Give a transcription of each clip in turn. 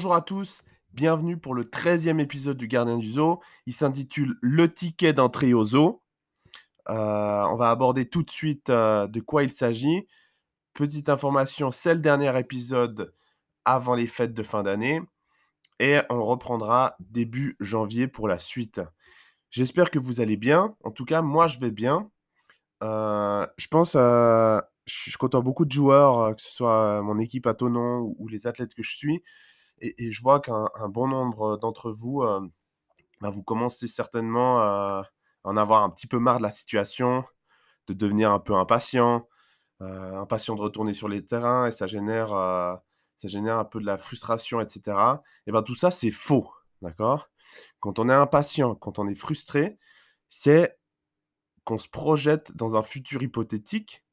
Bonjour à tous, bienvenue pour le 13e épisode du Gardien du Zoo. Il s'intitule Le ticket d'entrée au zoo. Euh, on va aborder tout de suite euh, de quoi il s'agit. Petite information, c'est le dernier épisode avant les fêtes de fin d'année. Et on reprendra début janvier pour la suite. J'espère que vous allez bien. En tout cas, moi, je vais bien. Euh, je pense, je côtoie beaucoup de joueurs, que ce soit mon équipe à Tonon ou les athlètes que je suis. Et, je vois qu'un bon nombre d'entre vous, bah, vous commencez certainement à en avoir un petit peu marre de la situation, de devenir un peu impatient, impatient de retourner sur les terrains, et ça génère, ça génère un peu de la frustration, etc. Et bien tout ça, c'est faux, d'accord? Quand on est impatient, quand on est frustré, c'est qu'on se projette dans un futur hypothétique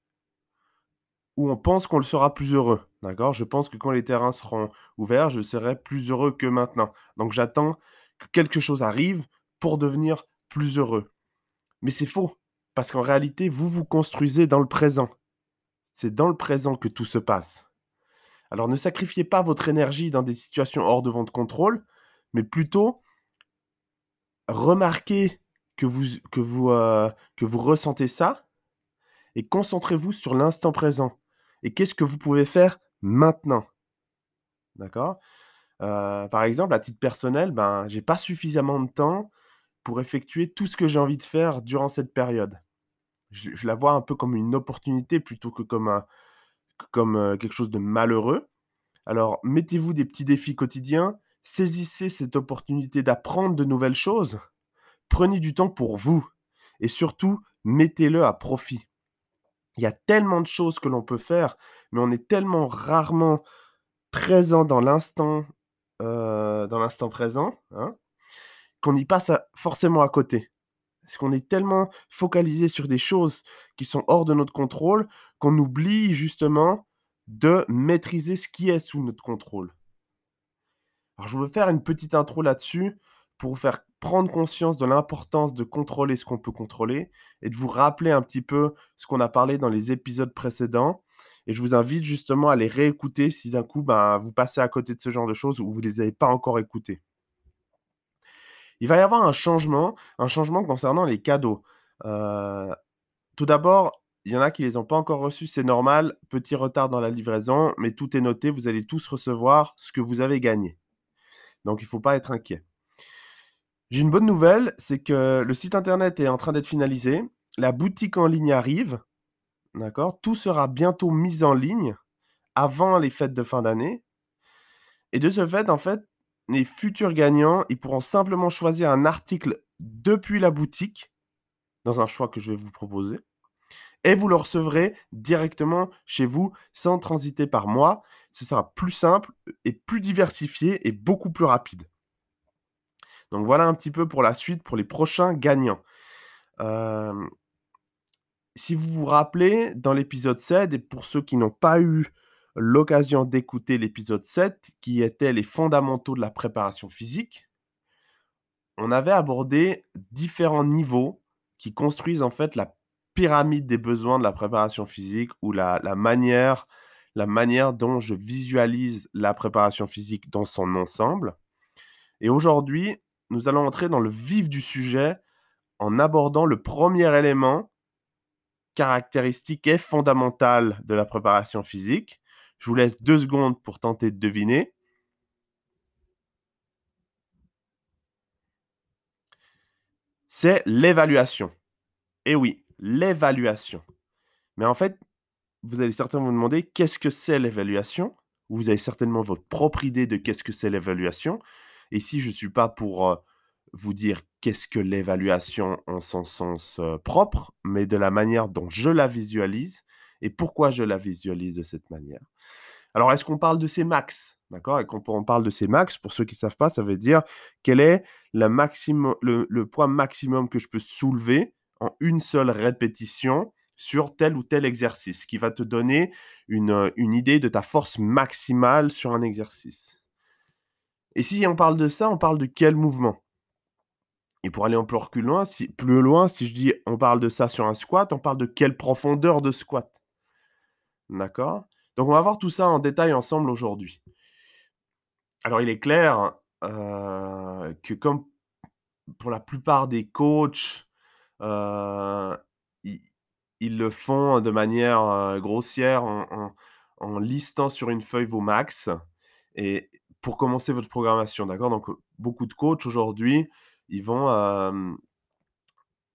où on pense qu'on le sera plus heureux. D'accord? Je pense que quand les terrains seront ouverts, je serai plus heureux que maintenant. Donc j'attends que quelque chose arrive pour devenir plus heureux. Mais c'est faux, parce qu'en réalité, vous vous construisez dans le présent. C'est dans le présent que tout se passe. Alors ne sacrifiez pas votre énergie dans des situations hors de votre contrôle, mais plutôt remarquez que vous, euh, que vous ressentez ça et concentrez-vous sur l'instant présent et qu'est-ce que vous pouvez faire maintenant. D'accord? Par exemple, à titre personnel, ben, j'ai pas suffisamment de temps pour effectuer tout ce que j'ai envie de faire durant cette période. Je, la vois un peu comme une opportunité plutôt que comme, un, comme quelque chose de malheureux. Alors, mettez-vous des petits défis quotidiens, saisissez cette opportunité d'apprendre de nouvelles choses, prenez du temps pour vous et surtout, mettez-le à profit. Il y a tellement de choses que l'on peut faire, mais on est tellement rarement présent dans l'instant, présent, hein, qu'on y passe forcément à côté. Parce qu'on est tellement focalisé sur des choses qui sont hors de notre contrôle qu'on oublie justement de maîtriser ce qui est sous notre contrôle. Alors je veux faire une petite intro là-dessus pour vous faire prendre conscience de l'importance de contrôler ce qu'on peut contrôler et de vous rappeler un petit peu ce qu'on a parlé dans les épisodes précédents. Et je vous invite justement à les réécouter si d'un coup ben, vous passez à côté de ce genre de choses ou vous ne les avez pas encore écoutées. Il va y avoir un changement, un changement concernant les cadeaux. Euh, tout d'abord, il y en a qui ne les ont pas encore reçus, c'est normal, petit retard dans la livraison, mais tout est noté, vous allez tous recevoir ce que vous avez gagné. Donc il ne faut pas être inquiet. J'ai une bonne nouvelle, c'est que le site internet est en train d'être finalisé. La boutique en ligne arrive. D'accord? Tout sera bientôt mis en ligne avant les fêtes de fin d'année. Et de ce fait, en fait, les futurs gagnants, ils pourront simplement choisir un article depuis la boutique, dans un choix que je vais vous proposer, et vous le recevrez directement chez vous sans transiter par moi. Ce sera plus simple et plus diversifié et beaucoup plus rapide. Donc voilà un petit peu pour la suite, pour les prochains gagnants. si vous vous rappelez, dans l'épisode 7, et pour ceux qui n'ont pas eu l'occasion d'écouter l'épisode 7, qui était les fondamentaux de la préparation physique, on avait abordé différents niveaux qui construisent en fait la pyramide des besoins de la préparation physique ou la, manière, la manière dont je visualise la préparation physique dans son ensemble. Et aujourd'hui, nous allons entrer dans le vif du sujet en abordant le premier élément caractéristique et fondamental de la préparation physique. Je vous laisse deux secondes pour tenter de deviner. C'est l'évaluation. Et oui, l'évaluation. Mais en fait, vous allez certainement vous demander qu'est-ce que c'est l'évaluation? Vous avez certainement votre propre idée de qu'est-ce que c'est l'évaluation. Et si je ne suis pas pour vous dire qu'est-ce que l'évaluation en son sens propre, mais de la manière dont je la visualise et pourquoi je la visualise de cette manière. Alors, est-ce qu'on parle de ces max D'accord? Et quand on parle de ces max, pour ceux qui ne savent pas, ça veut dire quel est le, poids maximum que je peux soulever en une seule répétition sur tel ou tel exercice, qui va te donner une idée de ta force maximale sur un exercice. Et si on parle de ça, on parle de quel mouvement? Et pour aller un peu plus loin, si, plus loin, si je dis on parle de ça sur un squat, on parle de quelle profondeur de squat? D'accord? Donc on va voir tout ça en détail ensemble aujourd'hui. Alors il est clair, heu, que comme pour la plupart des coachs, heu, ils le font de manière, heu, grossière en en en listant sur une feuille vos max et pour commencer votre programmation, d'accord? Donc, beaucoup de coachs aujourd'hui, ils vont,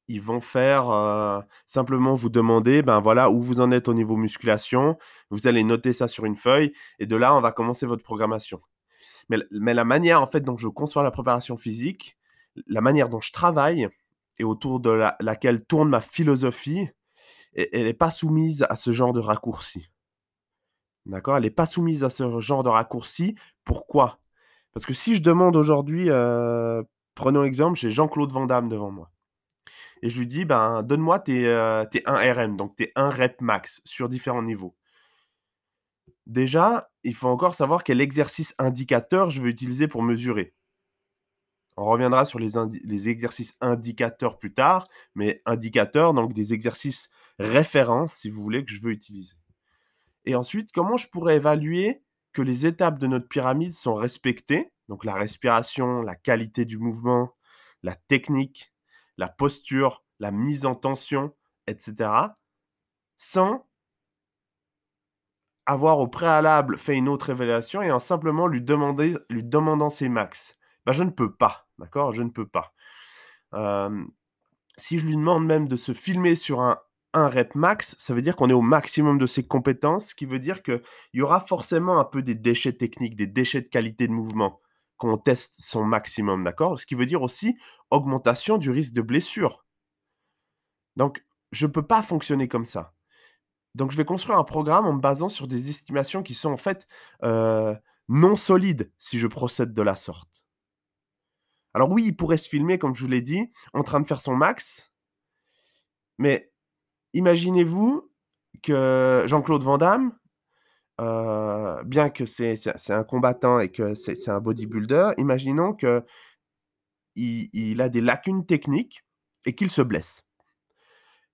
ils vont faire, simplement vous demander, ben, voilà, où vous en êtes au niveau musculation. Vous allez noter ça sur une feuille et de là, on va commencer votre programmation. Mais mais la manière, en fait, dont je conçois la préparation physique, la manière dont je travaille et autour de la laquelle tourne ma philosophie, elle est pas soumise à ce genre de raccourci. D'accord? Elle est pas soumise à ce genre de raccourci. Pourquoi? Parce que si je demande aujourd'hui, heu, prenons exemple, j'ai Jean-Claude Van Damme devant moi et je lui dis: «Ben, donne-moi tes, heu, tes 1 RM, donc tes 1 rep max sur différents niveaux». Déjà, il faut encore savoir quel exercice indicateur je veux utiliser pour mesurer. On reviendra sur les les exercices indicateurs plus tard, mais indicateurs, donc des exercices références, si vous voulez, que je veux utiliser et ensuite, comment je pourrais évaluer que les étapes de notre pyramide sont respectées? Donc la respiration, la qualité du mouvement, la technique, la posture, la mise en tension et cetera, sans avoir au préalable fait une autre évaluation et en simplement lui demandant ses max. Bah, je ne peux pas, d'accord? Je ne peux pas. Si je lui demande même de se filmer sur un un rep max, ça veut dire qu'on est au maximum de ses compétences, ce qui veut dire qu'il y aura forcément un peu des déchets techniques, des déchets de qualité de mouvement, quand on teste son maximum, d'accord? Ce qui veut dire aussi augmentation du risque de blessure. Donc, je peux pas fonctionner comme ça. Donc je vais construire un programme en me basant sur des estimations qui sont en fait, heu, non solides, si je procède de la sorte. Alors oui, il pourrait se filmer, comme je vous l'ai dit, en train de faire son max mais imaginez-vous que Jean-Claude Van Damme, heu, bien que c'est un combattant et que c'est un bodybuilder, imaginons qu'il il a des lacunes techniques et qu'il se blesse.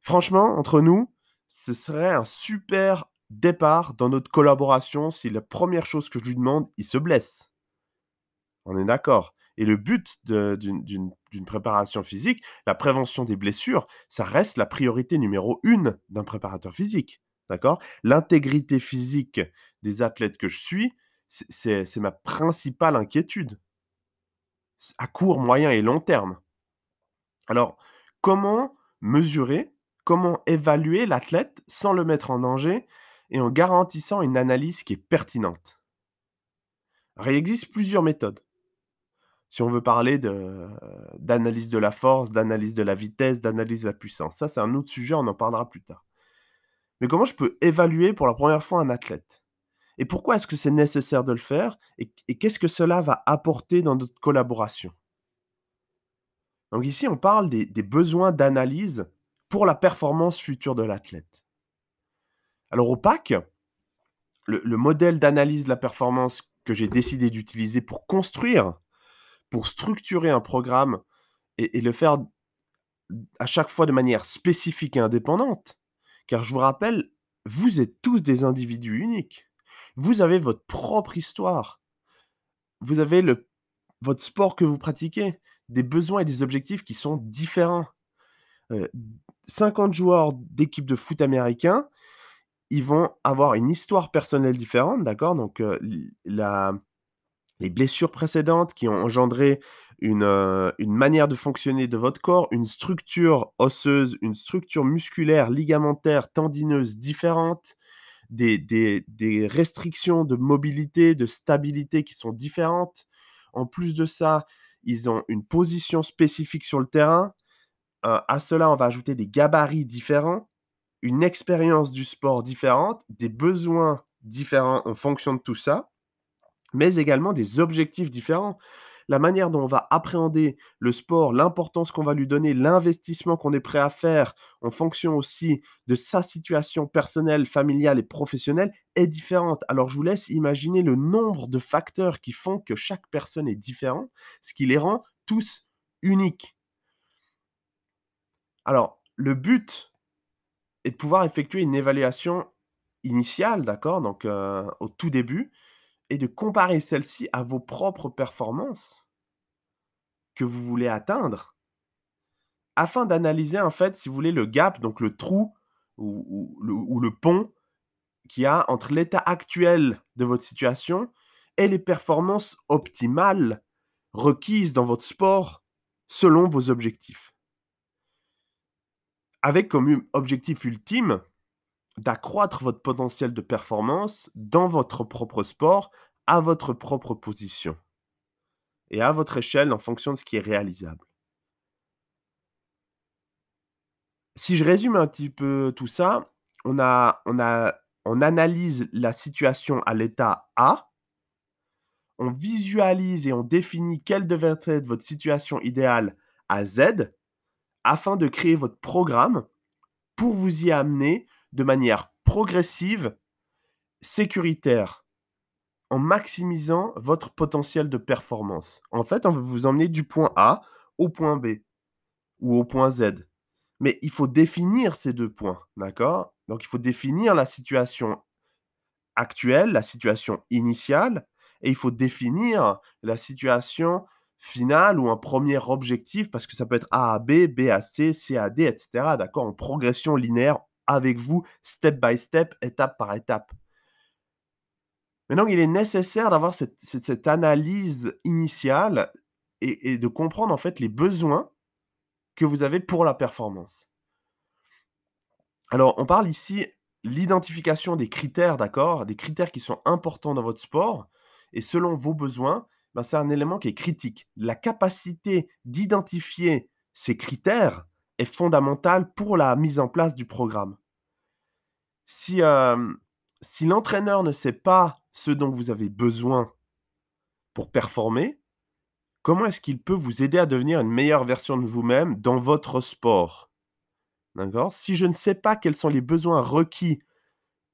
Franchement, entre nous, ce serait un super départ dans notre collaboration si la 1re chose que je lui demande, il se blesse. On est d'accord? Et le but d'une préparation physique, la prévention des blessures, ça reste la priorité numéro 1 d'un préparateur physique, d'accord? L'intégrité physique des athlètes que je suis, c'est ma principale inquiétude. À court, moyen et long terme. Alors, comment mesurer, comment évaluer l'athlète sans le mettre en danger et en garantissant une analyse qui est pertinente? Il existe plusieurs méthodes. Si on veut parler d'analyse de la force, d'analyse de la vitesse, d'analyse de la puissance. Ça, c'est un autre sujet, on en parlera plus tard. Mais comment je peux évaluer pour la 1re fois un athlète? Et pourquoi est-ce que c'est nécessaire de le faire? Et qu'est-ce que cela va apporter dans notre collaboration? Donc ici, on parle des besoins d'analyse pour la performance future de l'athlète. Alors au PAC, le modèle d'analyse de la performance que j'ai décidé d'utiliser pour construire, pour structurer un programme et le faire à chaque fois de manière spécifique et indépendante. Car je vous rappelle, vous êtes tous des individus uniques. Vous avez votre propre histoire. Vous avez le votre sport que vous pratiquez, des besoins et des objectifs qui sont différents. Heu, 50 joueurs d'équipe de foot américain, ils vont avoir une histoire personnelle différente, d'accord? Donc, heu, l la les blessures précédentes qui ont engendré une, heu, une manière de fonctionner de votre corps, une structure osseuse, une structure musculaire, ligamentaire, tendineuse différente, des restrictions de mobilité, de stabilité qui sont différentes. En plus de ça, ils ont une position spécifique sur le terrain. Heu, à cela, on va ajouter des gabarits différents, une expérience du sport différente, des besoins différents en fonction de tout ça, mais également des objectifs différents. La manière dont on va appréhender le sport, l'importance qu'on va lui donner, l'investissement qu'on est prêt à faire en fonction aussi de sa situation personnelle, familiale et professionnelle est différente. Alors je vous laisse imaginer le nombre de facteurs qui font que chaque personne est différent, ce qui les rend tous uniques. Alors, le but est de pouvoir effectuer une évaluation initiale, d'accord? Donc, heu, au tout début et de comparer celles-ci à vos propres performances que vous voulez atteindre, afin d'analyser en fait, si vous voulez, le gap, donc le trou ou, ou le pont qu'il y a entre l'état actuel de votre situation et les performances optimales requises dans votre sport selon vos objectifs. Avec comme objectif ultime d'accroître votre potentiel de performance dans votre propre sport, à votre propre position et à votre échelle en fonction de ce qui est réalisable. Si je résume un petit peu tout ça, on, analyse la situation à l'état A, on visualise et on définit quelle devrait être votre situation idéale à Z, afin de créer votre programme pour vous y amener de manière progressive, sécuritaire, en maximisant votre potentiel de performance. En fait, on va vous emmener du point A au point B ou au point Z. Mais il faut définir ces deux points, d'accord? Donc il faut définir la situation actuelle, la situation initiale, et il faut définir la situation finale ou un premier objectif, parce que ça peut être A à B, B à C, C à D, etc. D'accord? En progression linéaire avec vous, step by step, étape par étape. Mais donc, il est nécessaire d'avoir cette, analyse initiale et, de comprendre en fait les besoins que vous avez pour la performance. Alors, on parle ici l'identification des critères, d'accord? Des critères qui sont importants dans votre sport. Et selon vos besoins, ben, c'est un élément qui est critique. La capacité d'identifier ces critères est fondamentale pour la mise en place du programme. Si, si l'entraîneur ne sait pas ce dont vous avez besoin pour performer, comment est-ce qu'il peut vous aider à devenir une meilleure version de vous-même dans votre sport? D'accord? Si je ne sais pas quels sont les besoins requis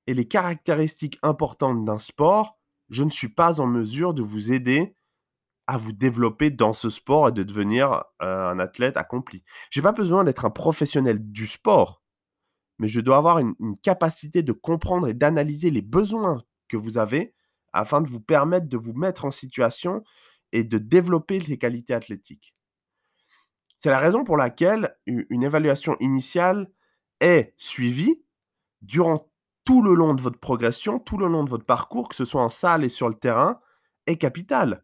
et les caractéristiques importantes d'un sport, je ne suis pas en mesure de vous aider à vous développer dans ce sport et de devenir un athlète accompli. Je n'ai pas besoin d'être un professionnel du sport, mais je dois avoir une, capacité de comprendre et d'analyser les besoins que vous avez afin de vous permettre de vous mettre en situation et de développer les qualités athlétiques. C'est la raison pour laquelle une évaluation initiale est suivie durant tout le long de votre progression, tout le long de votre parcours, que ce soit en salle et sur le terrain, est capitale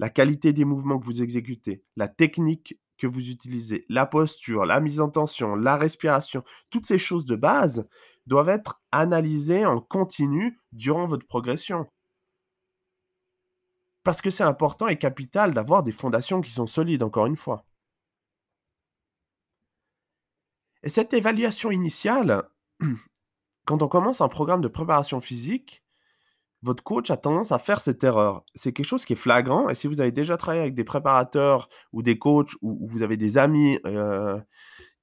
la qualité des mouvements que vous exécutez, la technique que vous utilisez, la posture, la mise en tension, la respiration, toutes ces choses de base doivent être analysées en continu durant votre progression. Parce que c'est important et capital d'avoir des fondations qui sont solides, encore une fois. Et cette évaluation initiale, quand on commence un programme de préparation physique, votre coach a tendance à faire cette erreur. C'est quelque chose qui est flagrant. Et si vous avez déjà travaillé avec des préparateurs ou des coachs ou, vous avez des amis euh,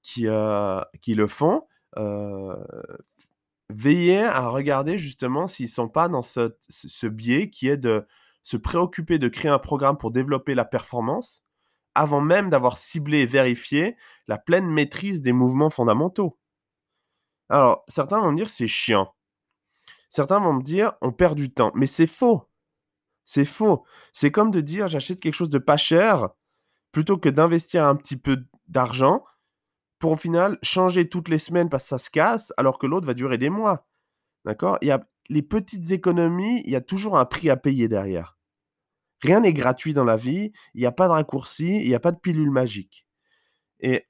qui, euh, qui le font, euh, veillez à regarder justement s'ils ne sont pas dans ce, biais qui est de se préoccuper de créer un programme pour développer la performance avant même d'avoir ciblé et vérifié la pleine maîtrise des mouvements fondamentaux. Alors, certains vont me dire c'est chiant. Certains vont me dire, on perd du temps. Mais c'est faux. C'est faux. C'est comme de dire, j'achète quelque chose de pas cher plutôt que d'investir un petit peu d'argent pour au final changer toutes les semaines parce que ça se casse alors que l'autre va durer des mois. D'accord? Il y a les petites économies, il y a toujours un prix à payer derrière. Rien n'est gratuit dans la vie, il n'y a pas de raccourci, il n'y a pas de pilule magique. Et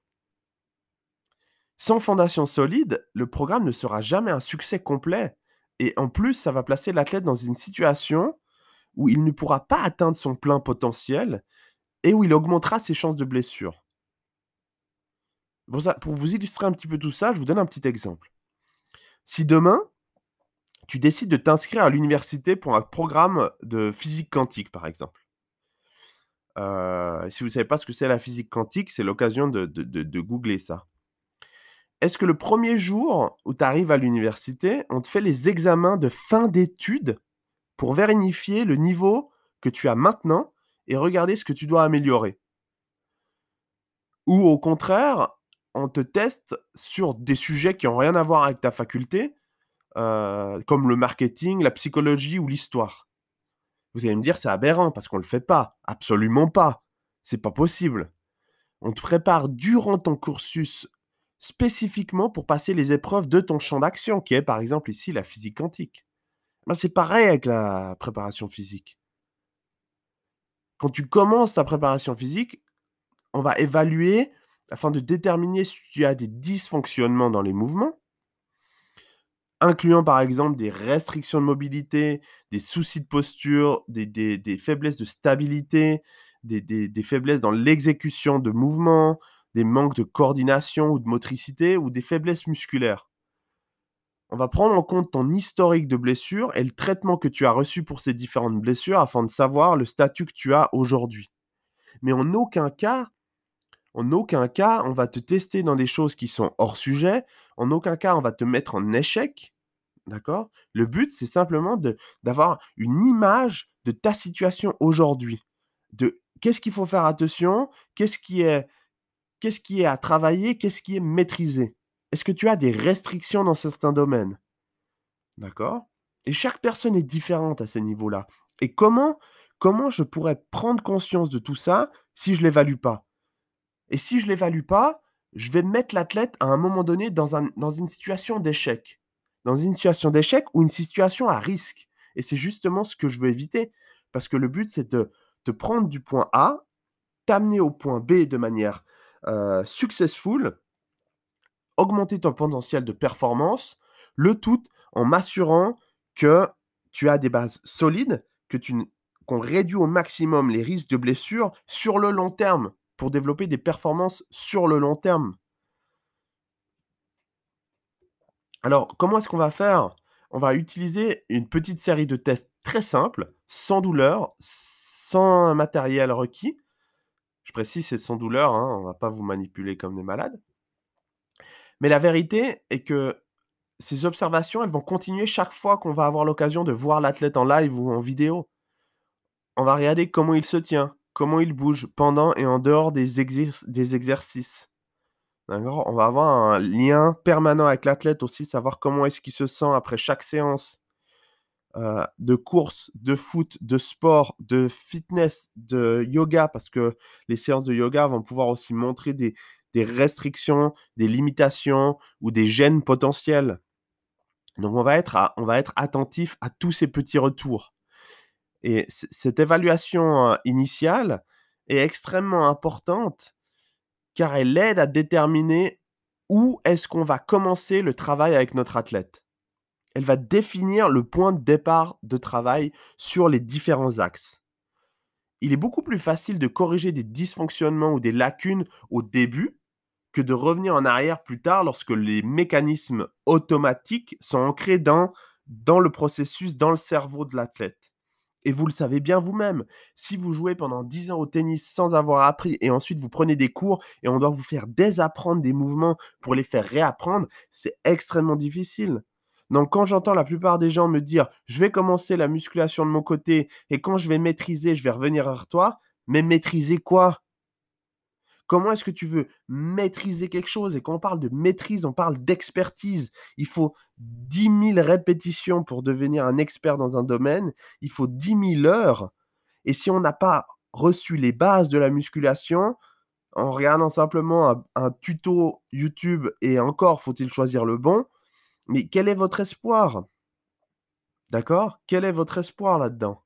sans fondation solide, le programme ne sera jamais un succès complet. Et en plus, ça va placer l'athlète dans une situation où il ne pourra pas atteindre son plein potentiel et où il augmentera ses chances de blessure. Pour, vous illustrer un petit peu tout ça, je vous donne un petit exemple. Si demain, tu décides de t'inscrire à l'université pour un programme de physique quantique, par exemple. Euh, si vous ne savez pas ce que c'est la physique quantique, c'est l'occasion de, de googler ça est-ce que le premier jour où tu arrives à l'université, on te fait les examens de fin d'études pour vérifier le niveau que tu as maintenant et regarder ce que tu dois améliorer? Ou au contraire, on te teste sur des sujets qui n'ont rien à voir avec ta faculté, euh, comme le marketing, la psychologie ou l'histoire? Vous allez me dire, c'est aberrant parce qu'on ne le fait pas. Absolument pas. C'est pas possible. On te prépare durant ton cursus spécifiquement pour passer les épreuves de ton champ d'action, qui est par exemple ici la physique quantique. Ben, c'est pareil avec la préparation physique. Quand tu commences ta préparation physique, on va évaluer afin de déterminer si tu as des dysfonctionnements dans les mouvements, incluant par exemple des restrictions de mobilité, des soucis de posture, des, faiblesses de stabilité, des, des faiblesses dans l'exécution de mouvements, des manques de coordination ou de motricité ou des faiblesses musculaires. On va prendre en compte ton historique de blessures et le traitement que tu as reçu pour ces différentes blessures afin de savoir le statut que tu as aujourd'hui. Mais en aucun cas, en aucun cas, on va te tester dans des choses qui sont hors sujet. En aucun cas, on va te mettre en échec. D'accord? Le but, c'est simplement d'avoir une image de ta situation aujourd'hui. De qu'est-ce qu'il faut faire attention, qu'est-ce qui est qu'est-ce qui est à travailler, qu'est-ce qui est maîtrisé? Est-ce que tu as des restrictions dans certains domaines? D'accord? Et chaque personne est différente à ce niveau-là. Et comment comment je pourrais prendre conscience de tout ça si je l'évalue pas? Et si je ne l'évalue pas, je vais mettre l'athlète à un moment donné dans une situation d'échec. Dans une situation d'échec ou une situation à risque. Et c'est justement ce que je veux éviter. Parce que le but, c'est de te prendre du point A, t'amener au point B de manière euh, successful, augmenter ton potentiel de performance, le tout en m'assurant que tu as des bases solides, que tu qu'on réduit au maximum les risques de blessure sur le long terme pour développer des performances sur le long terme. Alors, comment est-ce qu'on va faire? On va utiliser une petite série de tests très simples, sans douleur, sans matériel requis. Je précise, c'est sans douleur, hein, on ne va pas vous manipuler comme des malades. Mais la vérité est que ces observations, elles vont continuer chaque fois qu'on va avoir l'occasion de voir l'athlète en live ou en vidéo. On va regarder comment il se tient, comment il bouge pendant et en dehors des, exercices. On va avoir un lien permanent avec l'athlète aussi, savoir comment est-ce qu'il se sent après chaque séance euh, de course, de foot, de sport, de fitness, de yoga, parce que les séances de yoga vont pouvoir aussi montrer des, restrictions, des limitations ou des gènes potentiels. Donc on va être, on va être attentif à tous ces petits retours. Et cette évaluation initiale est extrêmement importante car elle aide à déterminer où est-ce qu'on va commencer le travail avec notre athlète. Elle va définir le point de départ de travail sur les différents axes. Il est beaucoup plus facile de corriger des dysfonctionnements ou des lacunes au début que de revenir en arrière plus tard lorsque les mécanismes automatiques sont ancrés dans, dans le processus, dans le cerveau de l'athlète. Et vous le savez bien vous-même, si vous jouez pendant 10 ans au tennis sans avoir appris et ensuite vous prenez des cours et on doit vous faire désapprendre des mouvements pour les faire réapprendre, c'est extrêmement difficile. Donc quand j'entends la plupart des gens me dire je vais commencer la musculation de mon côté et quand je vais maîtriser, je vais revenir vers toi, mais maîtriser quoi? Comment est-ce que tu veux maîtriser quelque chose? Et quand on parle de maîtrise, on parle d'expertise. Il faut 10 000 répétitions pour devenir un expert dans un domaine. Il faut 10 000 heures. Et si on n'a pas reçu les bases de la musculation, en regardant simplement un, un tuto YouTube, et encore faut-il choisir le bon, mais quel est votre espoir? D'accord? Quel est votre espoir là-dedans?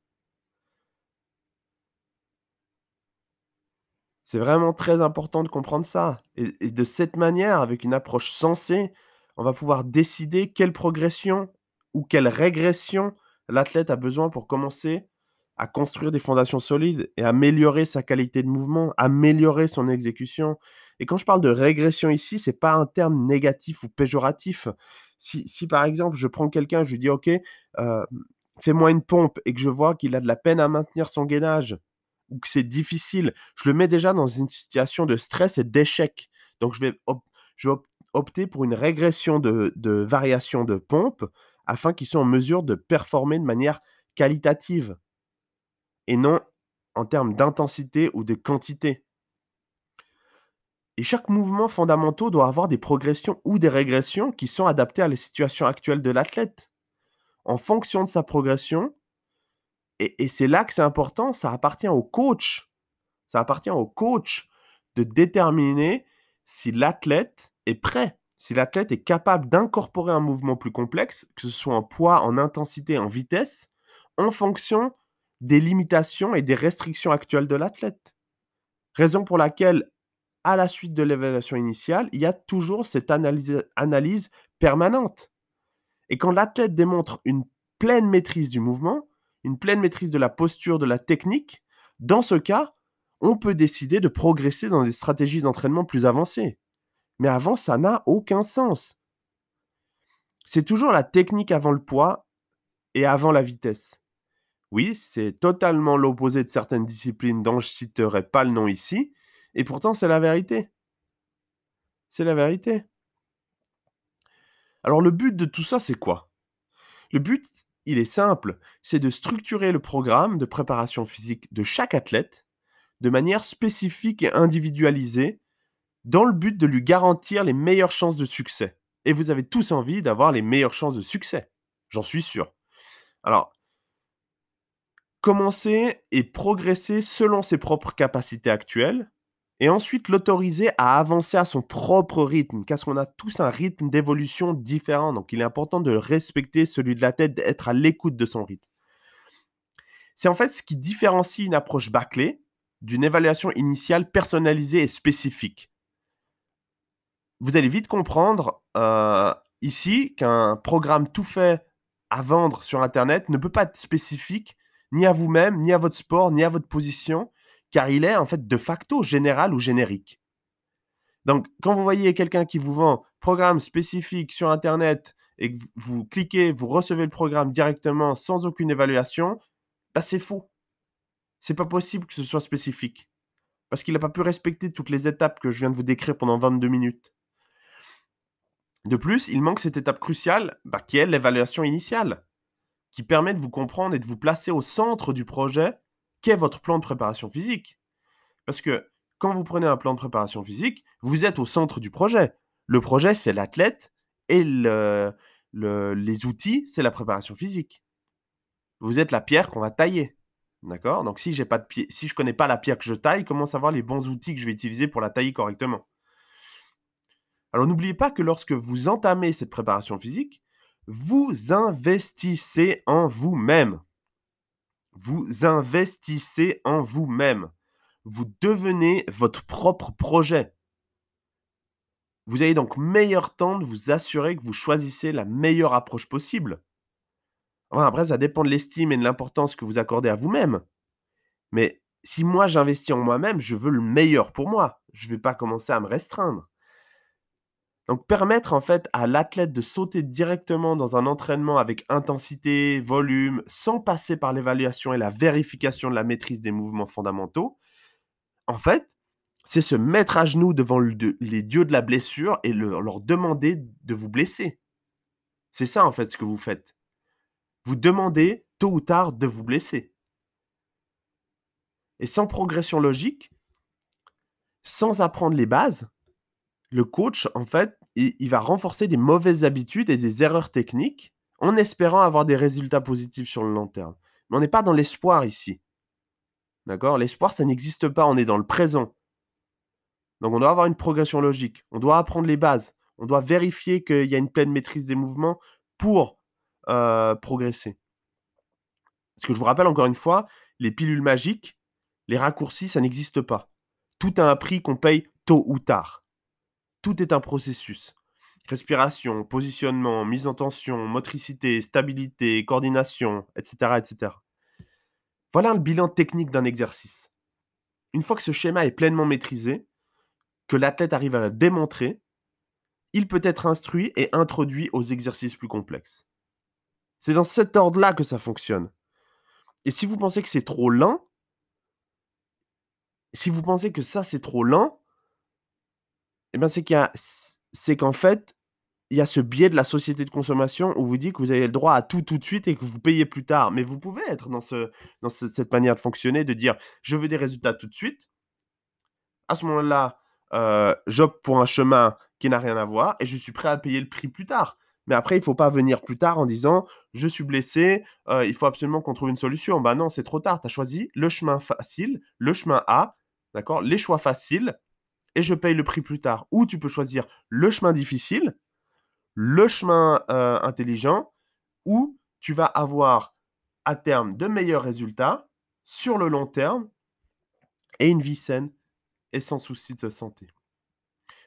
C'est vraiment très important de comprendre ça. Et, de cette manière, avec une approche sensée, on va pouvoir décider quelle progression ou quelle régression l'athlète a besoin pour commencer à construire des fondations solides et améliorer sa qualité de mouvement, améliorer son exécution. Et quand je parle de régression ici, c'est pas un terme négatif ou péjoratif. Si, par exemple je prends quelqu'un, je lui dis OK, euh, fais-moi une pompe et que je vois qu'il a de la peine à maintenir son gainage, ou que c'est difficile, je le mets déjà dans une situation de stress et d'échec. Donc, je vais, opter pour une régression de, variation de pompe afin qu'ils soient en mesure de performer de manière qualitative et non en termes d'intensité ou de quantité. Et chaque mouvement fondamental doit avoir des progressions ou des régressions qui sont adaptées à la situation actuelle de l'athlète. En fonction de sa progression, et, c'est là que c'est important, ça appartient au coach. Ça appartient au coach de déterminer si l'athlète est prêt, si l'athlète est capable d'incorporer un mouvement plus complexe, que ce soit en poids, en intensité, en vitesse, en fonction des limitations et des restrictions actuelles de l'athlète. Raison pour laquelle, à la suite de l'évaluation initiale, il y a toujours cette analyse, permanente. Et quand l'athlète démontre une pleine maîtrise du mouvement, une pleine maîtrise de la posture, de la technique, dans ce cas, on peut décider de progresser dans des stratégies d'entraînement plus avancées. Mais avant, ça n'a aucun sens. C'est toujours la technique avant le poids et avant la vitesse. Oui, c'est totalement l'opposé de certaines disciplines dont je ne citerai pas le nom ici, et pourtant c'est la vérité. C'est la vérité. Alors le but de tout ça, c'est quoi? Le but, il est simple, c'est de structurer le programme de préparation physique de chaque athlète de manière spécifique et individualisée dans le but de lui garantir les meilleures chances de succès. Et vous avez tous envie d'avoir les meilleures chances de succès, j'en suis sûr. Alors, commencer et progresser selon ses propres capacités actuelles, et ensuite l'autoriser à avancer à son propre rythme, parce qu'on a tous un rythme d'évolution différent, donc il est important de respecter celui de la tête, d'être à l'écoute de son rythme. C'est en fait ce qui différencie une approche bâclée d'une évaluation initiale personnalisée et spécifique. Vous allez vite comprendre euh, ici qu'un programme tout fait à vendre sur Internet ne peut pas être spécifique ni à vous-même, ni à votre sport, ni à votre position, car il est en fait de facto général ou générique. Donc, quand vous voyez quelqu'un qui vous vend programme spécifique sur Internet et que vous cliquez, vous recevez le programme directement sans aucune évaluation, bah c'est faux. C'est pas possible que ce soit spécifique. Parce qu'il n'a pas pu respecter toutes les étapes que je viens de vous décrire pendant 22 minutes. De plus, il manque cette étape cruciale bah, qui est l'évaluation initiale qui permet de vous comprendre et de vous placer au centre du projet qu'est votre plan de préparation physique. Parce que quand vous prenez un plan de préparation physique, vous êtes au centre du projet. Le projet, c'est l'athlète et le, les outils, c'est la préparation physique. Vous êtes la pierre qu'on va tailler. D'accord? Donc si je connais pas la pierre que je taille, comment savoir les bons outils que je vais utiliser pour la tailler correctement? Alors n'oubliez pas que lorsque vous entamez cette préparation physique, vous investissez en vous-même. Vous investissez en vous-même. Vous devenez votre propre projet. Vous avez donc meilleur temps de vous assurer que vous choisissez la meilleure approche possible. après, ça dépend de l'estime et de l'importance que vous accordez à vous-même. Mais si moi j'investis en moi-même, je veux le meilleur pour moi. Je ne vais pas commencer à me restreindre. Donc permettre en fait à l'athlète de sauter directement dans un entraînement avec intensité, volume, sans passer par l'évaluation et la vérification de la maîtrise des mouvements fondamentaux, en fait, c'est se mettre à genoux devant les dieux de la blessure et leur demander de vous blesser. C'est ça en fait ce que vous faites. Vous demandez tôt ou tard de vous blesser. Et sans progression logique, sans apprendre les bases, le coach, en fait, il, va renforcer des mauvaises habitudes et des erreurs techniques en espérant avoir des résultats positifs sur le long terme. Mais on n'est pas dans l'espoir ici. D'accord? L'espoir, ça n'existe pas. On est dans le présent. Donc on doit avoir une progression logique. On doit apprendre les bases. On doit vérifier qu'il y a une pleine maîtrise des mouvements pour euh, progresser. Parce que je vous rappelle encore une fois, les pilules magiques, les raccourcis, ça n'existe pas. Tout a un prix qu'on paye tôt ou tard. Tout est un processus. Respiration, positionnement, mise en tension, motricité, stabilité, coordination, etc. etc. Voilà le bilan technique d'un exercice. Une fois que ce schéma est pleinement maîtrisé, que l'athlète arrive à le démontrer, il peut être instruit et introduit aux exercices plus complexes. C'est dans cet ordre-là que ça fonctionne. Et si vous pensez que c'est trop lent, si vous pensez que ça c'est trop lent, eh ben, c'est qu'il c'est qu'en fait, il y a ce biais de la société de consommation où vous dit que vous avez le droit à tout tout de suite et que vous payez plus tard. Mais vous pouvez être dans, ce, dans cette manière de fonctionner, de dire je veux des résultats tout de suite. À ce moment-là, euh, j'opte pour un chemin qui n'a rien à voir et je suis prêt à payer le prix plus tard. Mais après, il ne faut pas venir plus tard en disant je suis blessé, euh, il faut absolument qu'on trouve une solution. Bah non, c'est trop tard. Tu as choisi le chemin facile, le chemin A, d'accord Les choix faciles, et je paye le prix plus tard. Ou tu peux choisir le chemin difficile, le chemin euh, intelligent, où tu vas avoir à terme de meilleurs résultats sur le long terme et une vie saine et sans souci de santé.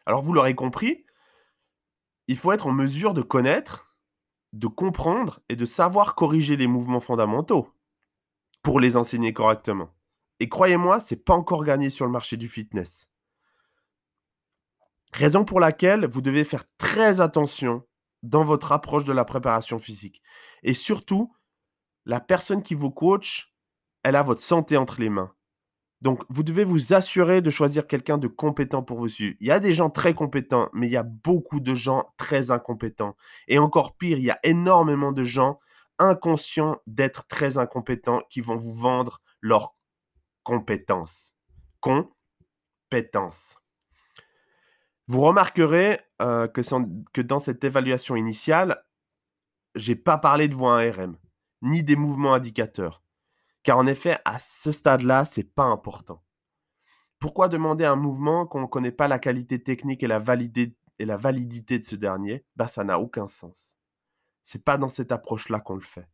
Alors vous l'aurez compris, il faut être en mesure de connaître, de comprendre et de savoir corriger les mouvements fondamentaux pour les enseigner correctement. Et croyez-moi, c'est pas encore gagné sur le marché du fitness. Raison pour laquelle vous devez faire très attention dans votre approche de la préparation physique. Et surtout, la personne qui vous coach, elle a votre santé entre les mains. Donc, vous devez vous assurer de choisir quelqu'un de compétent pour vous suivre. Il y a des gens très compétents, mais il y a beaucoup de gens très incompétents. Et encore pire, il y a énormément de gens inconscients d'être très incompétents qui vont vous vendre leurs compétences. Compétences. Vous remarquerez euh, que, dans cette évaluation initiale, j'ai pas parlé de voie 1RM, ni des mouvements indicateurs. Car en effet, à ce stade-là, c'est pas important. Pourquoi demander un mouvement qu'on ne connaît pas la qualité technique et la, et la validité de ce dernier? Bah, Ça n'a aucun sens. C'est pas dans cette approche-là qu'on le fait.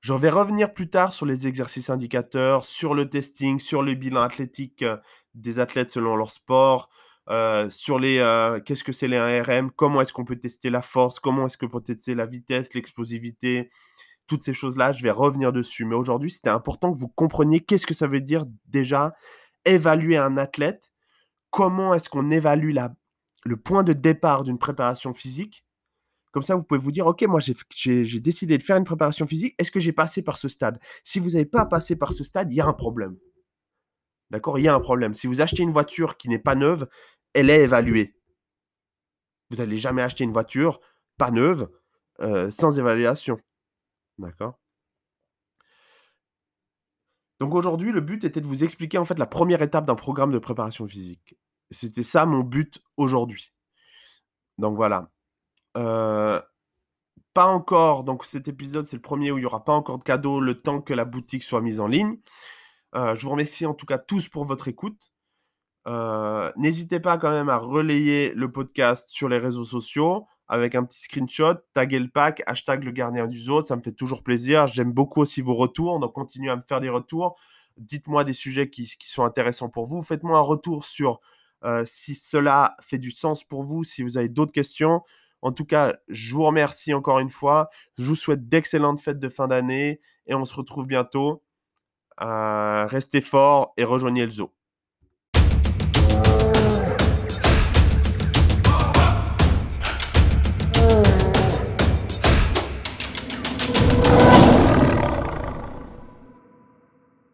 Je vais revenir plus tard sur les exercices indicateurs, sur le testing, sur le bilan athlétique euh, des athlètes selon leur sport, euh, sur les euh, qu'est-ce que c'est les 1RM, comment est-ce qu'on peut tester la force, comment est-ce qu'on peut tester la vitesse, l'explosivité, toutes ces choses-là, je vais revenir dessus. Mais aujourd'hui, c'était important que vous compreniez qu'est-ce que ça veut dire déjà évaluer un athlète, comment est-ce qu'on évalue la, le point de départ d'une préparation physique. Comme ça, vous pouvez vous dire, OK, moi, j'ai décidé de faire une préparation physique. Est-ce que j'ai passé par ce stade? Si vous n'avez pas passé par ce stade, il y a un problème. D'accord Il y a un problème. Si vous achetez une voiture qui n'est pas neuve, elle est évaluée. Vous n'allez jamais acheter une voiture pas neuve euh, sans évaluation. D'accord? Donc aujourd'hui, le but était de vous expliquer en fait la première étape d'un programme de préparation physique. C'était ça mon but aujourd'hui. Donc voilà. Euh, pas encore, donc cet épisode c'est le premier où il n'y aura pas encore de cadeau le temps que la boutique soit mise en ligne. Euh, je vous remercie en tout cas tous pour votre écoute. Euh, n'hésitez pas quand même à relayer le podcast sur les réseaux sociaux avec un petit screenshot, taguer le pack, hashtag le gardien du zoo, ça me fait toujours plaisir. J'aime beaucoup aussi vos retours, donc continuez à me faire des retours. Dites-moi des sujets qui, sont intéressants pour vous. Faites-moi un retour sur euh, si cela fait du sens pour vous, si vous avez d'autres questions. En tout cas, je vous remercie encore une fois. Je vous souhaite d'excellentes fêtes de fin d'année et on se retrouve bientôt. Restez forts et rejoignez le zoo.